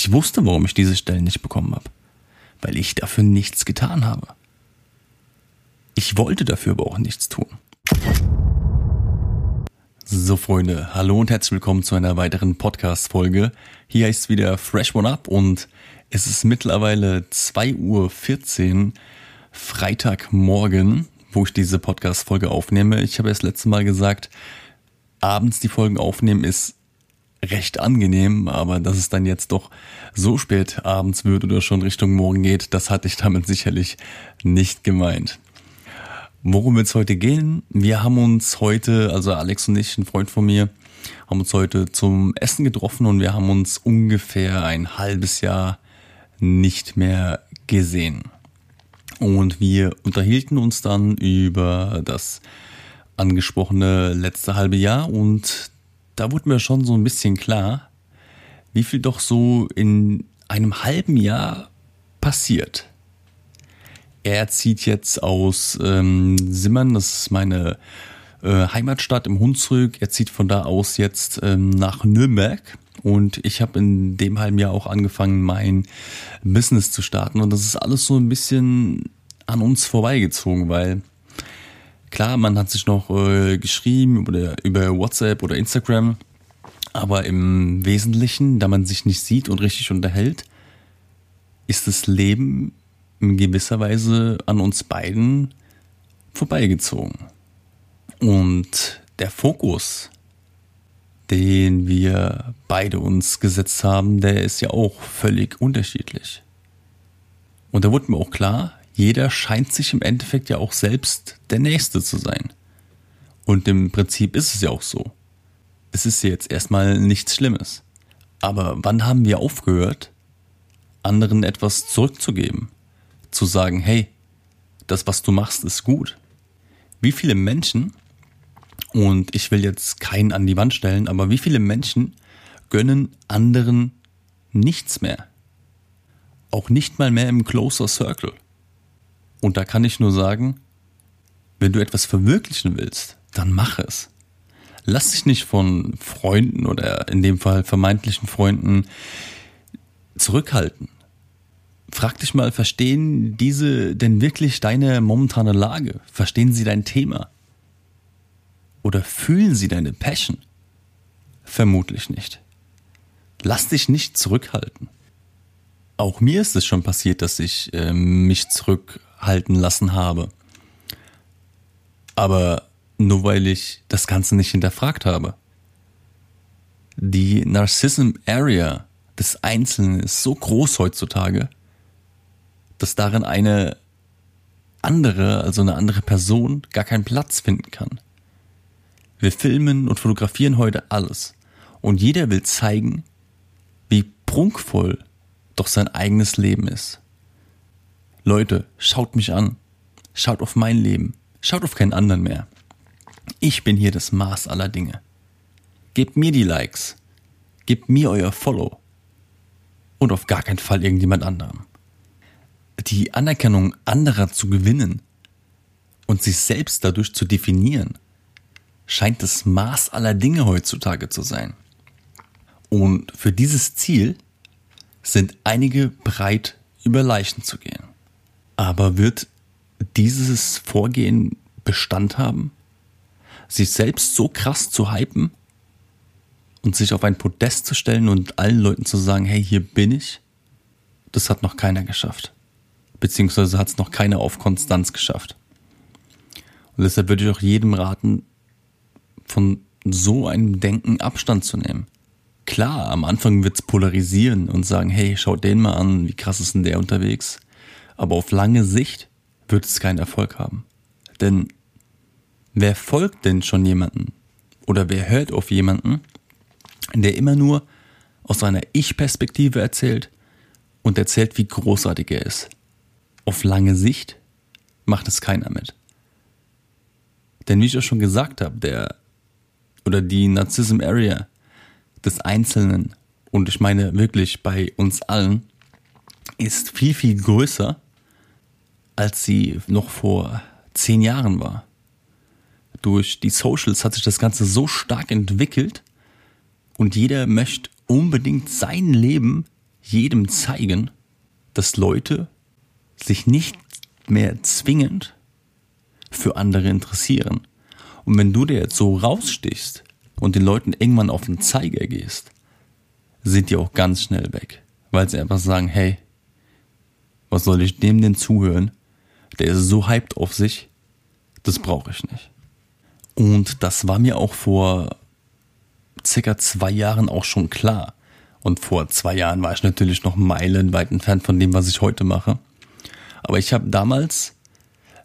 Ich wusste, warum ich diese Stellen nicht bekommen habe. Weil ich dafür nichts getan habe. Ich wollte dafür aber auch nichts tun. So Freunde, hallo und herzlich willkommen zu einer weiteren Podcast-Folge. Hier es wieder Fresh One Up und es ist mittlerweile 2.14 Uhr Freitagmorgen, wo ich diese Podcast-Folge aufnehme. Ich habe ja das letzte Mal gesagt, abends die Folgen aufnehmen ist recht angenehm, aber dass es dann jetzt doch so spät abends wird oder schon Richtung Morgen geht, das hatte ich damit sicherlich nicht gemeint. Worum wird es heute gehen? Wir haben uns heute, also Alex und ich, ein Freund von mir, haben uns heute zum Essen getroffen und wir haben uns ungefähr ein halbes Jahr nicht mehr gesehen. Und wir unterhielten uns dann über das angesprochene letzte halbe Jahr und da wurde mir schon so ein bisschen klar, wie viel doch so in einem halben Jahr passiert. Er zieht jetzt aus ähm, Simmern, das ist meine äh, Heimatstadt im Hunsrück. Er zieht von da aus jetzt ähm, nach Nürnberg. Und ich habe in dem halben Jahr auch angefangen, mein Business zu starten. Und das ist alles so ein bisschen an uns vorbeigezogen, weil Klar, man hat sich noch äh, geschrieben über, über WhatsApp oder Instagram, aber im Wesentlichen, da man sich nicht sieht und richtig unterhält, ist das Leben in gewisser Weise an uns beiden vorbeigezogen. Und der Fokus, den wir beide uns gesetzt haben, der ist ja auch völlig unterschiedlich. Und da wurde mir auch klar, jeder scheint sich im Endeffekt ja auch selbst der Nächste zu sein. Und im Prinzip ist es ja auch so. Es ist jetzt erstmal nichts Schlimmes. Aber wann haben wir aufgehört, anderen etwas zurückzugeben? Zu sagen, hey, das, was du machst, ist gut. Wie viele Menschen, und ich will jetzt keinen an die Wand stellen, aber wie viele Menschen gönnen anderen nichts mehr? Auch nicht mal mehr im Closer Circle. Und da kann ich nur sagen, wenn du etwas verwirklichen willst, dann mach es. Lass dich nicht von Freunden oder in dem Fall vermeintlichen Freunden zurückhalten. Frag dich mal, verstehen diese denn wirklich deine momentane Lage? Verstehen sie dein Thema? Oder fühlen sie deine Passion? Vermutlich nicht. Lass dich nicht zurückhalten. Auch mir ist es schon passiert, dass ich äh, mich zurück halten lassen habe. Aber nur weil ich das Ganze nicht hinterfragt habe. Die Narcissism Area des Einzelnen ist so groß heutzutage, dass darin eine andere, also eine andere Person gar keinen Platz finden kann. Wir filmen und fotografieren heute alles und jeder will zeigen, wie prunkvoll doch sein eigenes Leben ist. Leute, schaut mich an. Schaut auf mein Leben. Schaut auf keinen anderen mehr. Ich bin hier das Maß aller Dinge. Gebt mir die Likes. Gebt mir euer Follow. Und auf gar keinen Fall irgendjemand anderem. Die Anerkennung anderer zu gewinnen und sich selbst dadurch zu definieren, scheint das Maß aller Dinge heutzutage zu sein. Und für dieses Ziel sind einige bereit, über Leichen zu gehen. Aber wird dieses Vorgehen Bestand haben? Sich selbst so krass zu hypen und sich auf ein Podest zu stellen und allen Leuten zu sagen, hey, hier bin ich? Das hat noch keiner geschafft. Beziehungsweise hat es noch keiner auf Konstanz geschafft. Und deshalb würde ich auch jedem raten, von so einem Denken Abstand zu nehmen. Klar, am Anfang wird es polarisieren und sagen, hey, schaut den mal an, wie krass ist denn der unterwegs? Aber auf lange Sicht wird es keinen Erfolg haben. Denn wer folgt denn schon jemanden oder wer hört auf jemanden, der immer nur aus seiner Ich-Perspektive erzählt und erzählt, wie großartig er ist. Auf lange Sicht macht es keiner mit. Denn wie ich auch schon gesagt habe, der oder die Narzissm Area des Einzelnen, und ich meine wirklich bei uns allen, ist viel, viel größer als sie noch vor zehn Jahren war. Durch die Socials hat sich das Ganze so stark entwickelt und jeder möchte unbedingt sein Leben jedem zeigen, dass Leute sich nicht mehr zwingend für andere interessieren. Und wenn du dir jetzt so rausstichst und den Leuten irgendwann auf den Zeiger gehst, sind die auch ganz schnell weg, weil sie einfach sagen, hey, was soll ich dem denn zuhören? Der ist so hyped auf sich, das brauche ich nicht. Und das war mir auch vor circa zwei Jahren auch schon klar. Und vor zwei Jahren war ich natürlich noch meilenweit entfernt von dem, was ich heute mache. Aber ich habe damals,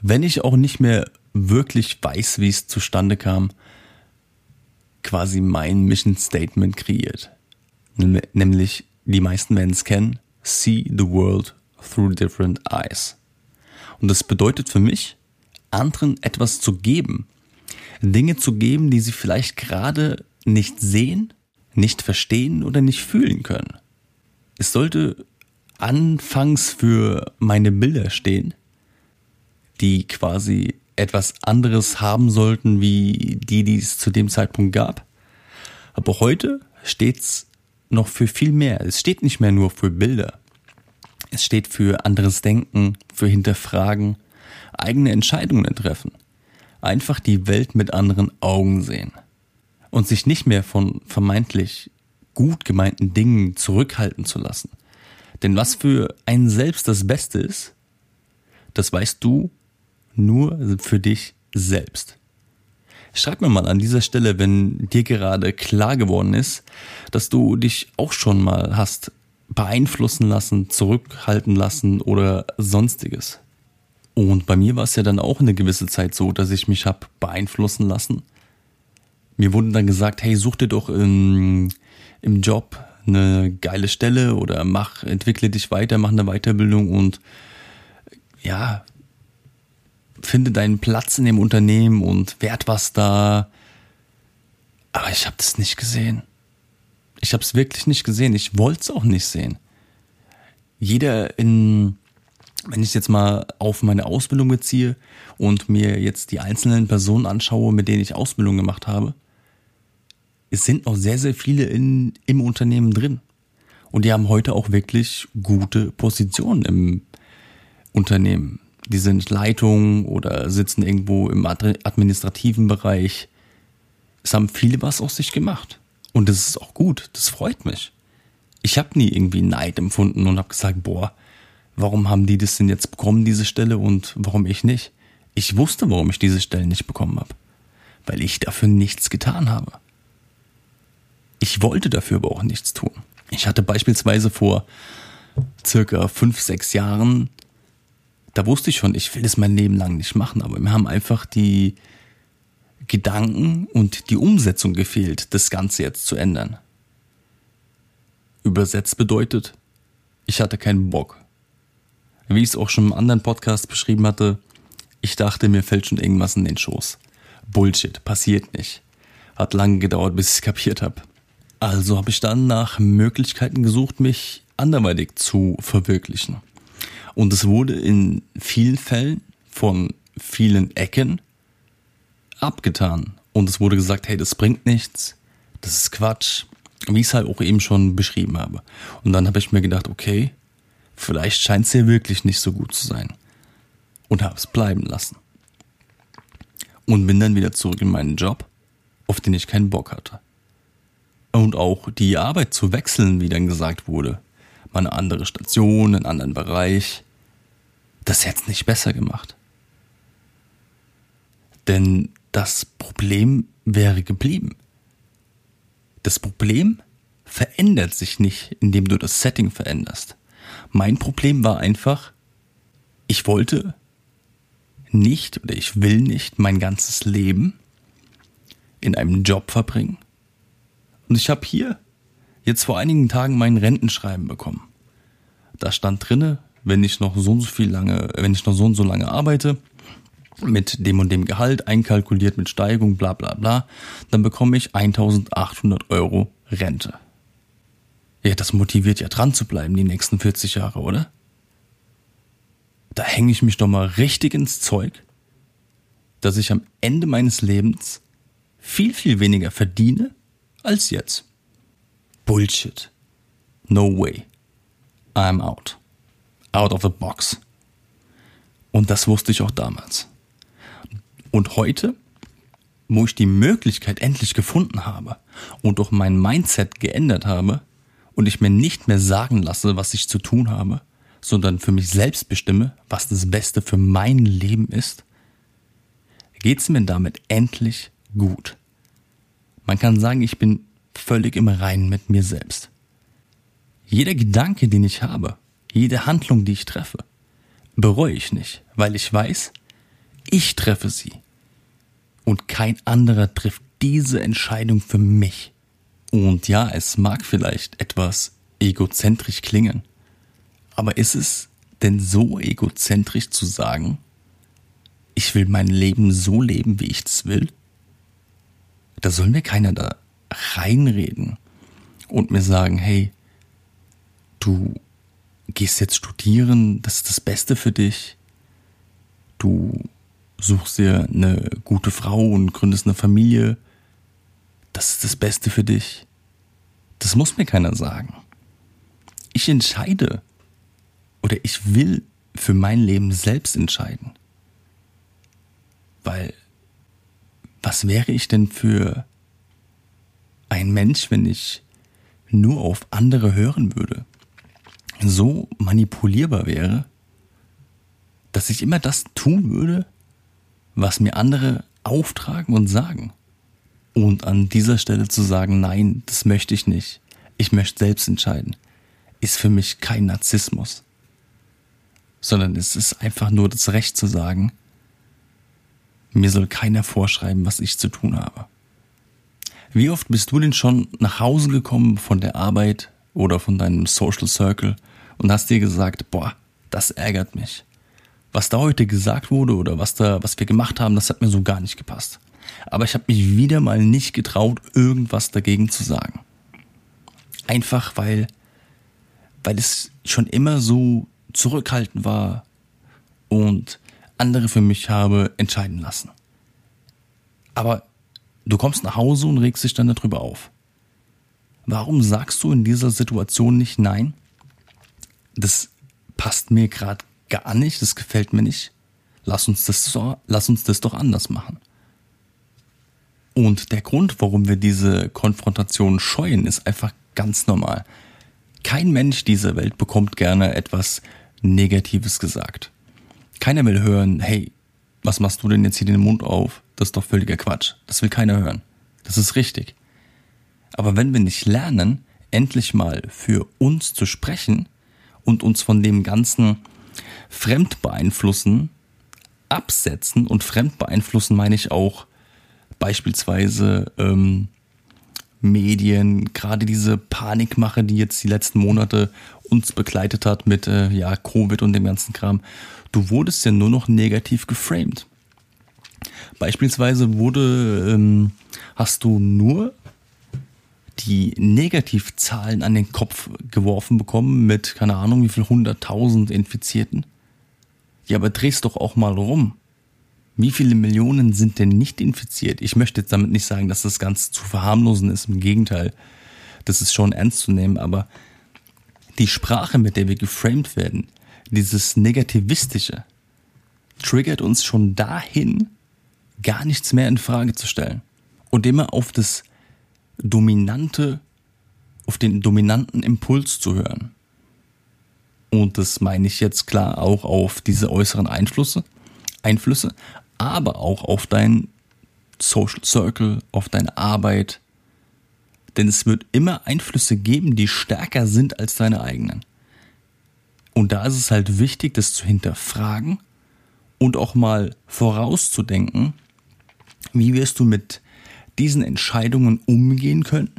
wenn ich auch nicht mehr wirklich weiß, wie es zustande kam, quasi mein Mission Statement kreiert. Nämlich, die meisten werden es kennen, see the world through different eyes. Und das bedeutet für mich, anderen etwas zu geben. Dinge zu geben, die sie vielleicht gerade nicht sehen, nicht verstehen oder nicht fühlen können. Es sollte anfangs für meine Bilder stehen, die quasi etwas anderes haben sollten, wie die, die es zu dem Zeitpunkt gab. Aber heute steht's noch für viel mehr. Es steht nicht mehr nur für Bilder. Es steht für anderes Denken, für Hinterfragen, eigene Entscheidungen treffen. Einfach die Welt mit anderen Augen sehen und sich nicht mehr von vermeintlich gut gemeinten Dingen zurückhalten zu lassen. Denn was für einen selbst das Beste ist, das weißt du nur für dich selbst. Schreib mir mal an dieser Stelle, wenn dir gerade klar geworden ist, dass du dich auch schon mal hast beeinflussen lassen, zurückhalten lassen oder sonstiges. Und bei mir war es ja dann auch eine gewisse Zeit so, dass ich mich habe beeinflussen lassen mir wurde dann gesagt, hey, such dir doch im, im Job eine geile Stelle oder mach, entwickle dich weiter, mach eine Weiterbildung und ja, finde deinen Platz in dem Unternehmen und werd was da. Aber ich habe das nicht gesehen. Ich habe es wirklich nicht gesehen. Ich wollte es auch nicht sehen. Jeder in, wenn ich jetzt mal auf meine Ausbildung beziehe und mir jetzt die einzelnen Personen anschaue, mit denen ich Ausbildung gemacht habe, es sind noch sehr, sehr viele in, im Unternehmen drin. Und die haben heute auch wirklich gute Positionen im Unternehmen. Die sind Leitung oder sitzen irgendwo im administrativen Bereich. Es haben viele was aus sich gemacht. Und das ist auch gut. Das freut mich. Ich habe nie irgendwie Neid empfunden und habe gesagt, boah, warum haben die das denn jetzt bekommen, diese Stelle, und warum ich nicht? Ich wusste, warum ich diese Stelle nicht bekommen habe. Weil ich dafür nichts getan habe. Ich wollte dafür aber auch nichts tun. Ich hatte beispielsweise vor circa fünf, sechs Jahren, da wusste ich schon, ich will das mein Leben lang nicht machen, aber mir haben einfach die Gedanken und die Umsetzung gefehlt, das Ganze jetzt zu ändern. Übersetzt bedeutet, ich hatte keinen Bock. Wie ich es auch schon im anderen Podcast beschrieben hatte, ich dachte, mir fällt schon irgendwas in den Schoß. Bullshit, passiert nicht. Hat lange gedauert, bis ich es kapiert habe. Also habe ich dann nach Möglichkeiten gesucht, mich anderweitig zu verwirklichen. Und es wurde in vielen Fällen von vielen Ecken abgetan. Und es wurde gesagt, hey, das bringt nichts, das ist Quatsch, wie ich es halt auch eben schon beschrieben habe. Und dann habe ich mir gedacht, okay, vielleicht scheint es ja wirklich nicht so gut zu sein. Und habe es bleiben lassen. Und bin dann wieder zurück in meinen Job, auf den ich keinen Bock hatte und auch die Arbeit zu wechseln, wie dann gesagt wurde. Mal eine andere Station, einen anderen Bereich. Das hätte es nicht besser gemacht. Denn das Problem wäre geblieben. Das Problem verändert sich nicht, indem du das Setting veränderst. Mein Problem war einfach, ich wollte nicht oder ich will nicht mein ganzes Leben in einem Job verbringen, und ich habe hier jetzt vor einigen Tagen mein Rentenschreiben bekommen. Da stand drinne, wenn ich noch so und so viel lange, wenn ich noch so und so lange arbeite, mit dem und dem Gehalt einkalkuliert mit Steigung, bla bla bla, dann bekomme ich 1800 Euro Rente. Ja, das motiviert ja dran zu bleiben die nächsten 40 Jahre, oder? Da hänge ich mich doch mal richtig ins Zeug, dass ich am Ende meines Lebens viel, viel weniger verdiene als jetzt. Bullshit. No way. I'm out. Out of the box. Und das wusste ich auch damals. Und heute, wo ich die Möglichkeit endlich gefunden habe und auch mein Mindset geändert habe und ich mir nicht mehr sagen lasse, was ich zu tun habe, sondern für mich selbst bestimme, was das Beste für mein Leben ist, geht's mir damit endlich gut. Man kann sagen, ich bin völlig im Reinen mit mir selbst. Jeder Gedanke, den ich habe, jede Handlung, die ich treffe, bereue ich nicht, weil ich weiß, ich treffe sie. Und kein anderer trifft diese Entscheidung für mich. Und ja, es mag vielleicht etwas egozentrisch klingen, aber ist es denn so egozentrisch zu sagen, ich will mein Leben so leben, wie ich es will? Da soll mir keiner da reinreden und mir sagen, hey, du gehst jetzt studieren, das ist das Beste für dich. Du suchst dir eine gute Frau und gründest eine Familie. Das ist das Beste für dich. Das muss mir keiner sagen. Ich entscheide, oder ich will für mein Leben selbst entscheiden. Weil, was wäre ich denn für ein Mensch, wenn ich nur auf andere hören würde? So manipulierbar wäre, dass ich immer das tun würde, was mir andere auftragen und sagen. Und an dieser Stelle zu sagen, nein, das möchte ich nicht. Ich möchte selbst entscheiden, ist für mich kein Narzissmus sondern es ist einfach nur das Recht zu sagen, mir soll keiner vorschreiben, was ich zu tun habe. Wie oft bist du denn schon nach Hause gekommen von der Arbeit oder von deinem Social Circle und hast dir gesagt, boah, das ärgert mich. Was da heute gesagt wurde oder was da, was wir gemacht haben, das hat mir so gar nicht gepasst. Aber ich habe mich wieder mal nicht getraut, irgendwas dagegen zu sagen. Einfach weil, weil es schon immer so zurückhaltend war und andere für mich habe entscheiden lassen. Aber du kommst nach Hause und regst dich dann darüber auf. Warum sagst du in dieser Situation nicht nein? Das passt mir gerade gar nicht, das gefällt mir nicht. Lass uns das so, lass uns das doch anders machen. Und der Grund, warum wir diese Konfrontation scheuen, ist einfach ganz normal. Kein Mensch dieser Welt bekommt gerne etwas Negatives gesagt. Keiner will hören, hey, was machst du denn jetzt hier den Mund auf? Das ist doch völliger Quatsch. Das will keiner hören. Das ist richtig. Aber wenn wir nicht lernen, endlich mal für uns zu sprechen und uns von dem ganzen Fremdbeeinflussen absetzen und Fremdbeeinflussen meine ich auch beispielsweise ähm, Medien, gerade diese Panikmache, die jetzt die letzten Monate uns begleitet hat mit äh, ja, Covid und dem ganzen Kram, du wurdest ja nur noch negativ geframed. Beispielsweise wurde, ähm, hast du nur die Negativzahlen an den Kopf geworfen bekommen mit, keine Ahnung, wie viel hunderttausend Infizierten. Ja, aber drehst doch auch mal rum. Wie viele Millionen sind denn nicht infiziert? Ich möchte jetzt damit nicht sagen, dass das Ganze zu verharmlosen ist. Im Gegenteil, das ist schon ernst zu nehmen. Aber die Sprache, mit der wir geframed werden, dieses Negativistische, triggert uns schon dahin, gar nichts mehr in Frage zu stellen. Und immer auf das dominante, auf den dominanten Impuls zu hören. Und das meine ich jetzt klar auch auf diese äußeren Einflüsse, Einflüsse, aber auch auf dein Social Circle, auf deine Arbeit. Denn es wird immer Einflüsse geben, die stärker sind als deine eigenen. Und da ist es halt wichtig, das zu hinterfragen und auch mal vorauszudenken, wie wirst du mit diesen Entscheidungen umgehen können,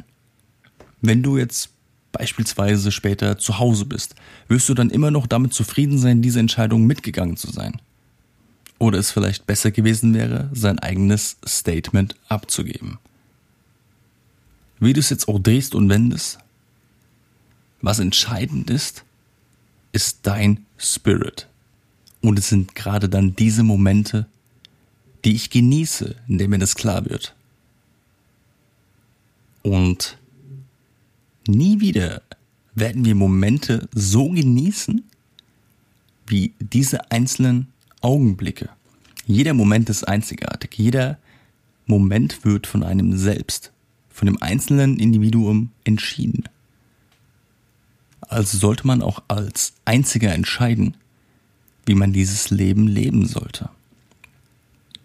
wenn du jetzt beispielsweise später zu Hause bist. Wirst du dann immer noch damit zufrieden sein, diese Entscheidung mitgegangen zu sein? Oder es vielleicht besser gewesen wäre, sein eigenes Statement abzugeben. Wie du es jetzt auch drehst und wendest, was entscheidend ist, ist dein Spirit. Und es sind gerade dann diese Momente, die ich genieße, in denen mir das klar wird. Und nie wieder werden wir Momente so genießen, wie diese einzelnen Augenblicke. Jeder Moment ist einzigartig. Jeder Moment wird von einem selbst, von dem einzelnen Individuum entschieden. Also sollte man auch als Einziger entscheiden, wie man dieses Leben leben sollte.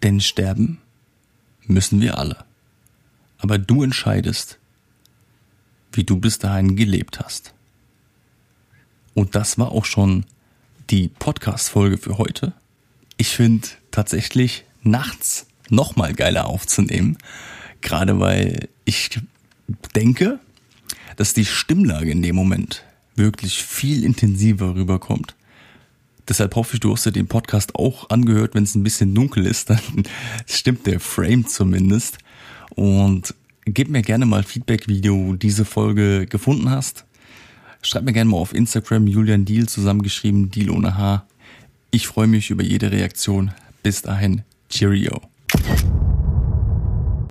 Denn sterben müssen wir alle. Aber du entscheidest, wie du bis dahin gelebt hast. Und das war auch schon die Podcast-Folge für heute. Ich finde tatsächlich nachts nochmal geiler aufzunehmen. Gerade weil ich denke, dass die Stimmlage in dem Moment wirklich viel intensiver rüberkommt. Deshalb hoffe ich, du hast dir den Podcast auch angehört, wenn es ein bisschen dunkel ist, dann stimmt der Frame zumindest. Und gib mir gerne mal Feedback, wie du diese Folge gefunden hast. Schreib mir gerne mal auf Instagram Julian Deal zusammengeschrieben, Deal ohne H. Ich freue mich über jede Reaktion. Bis dahin, Cheerio.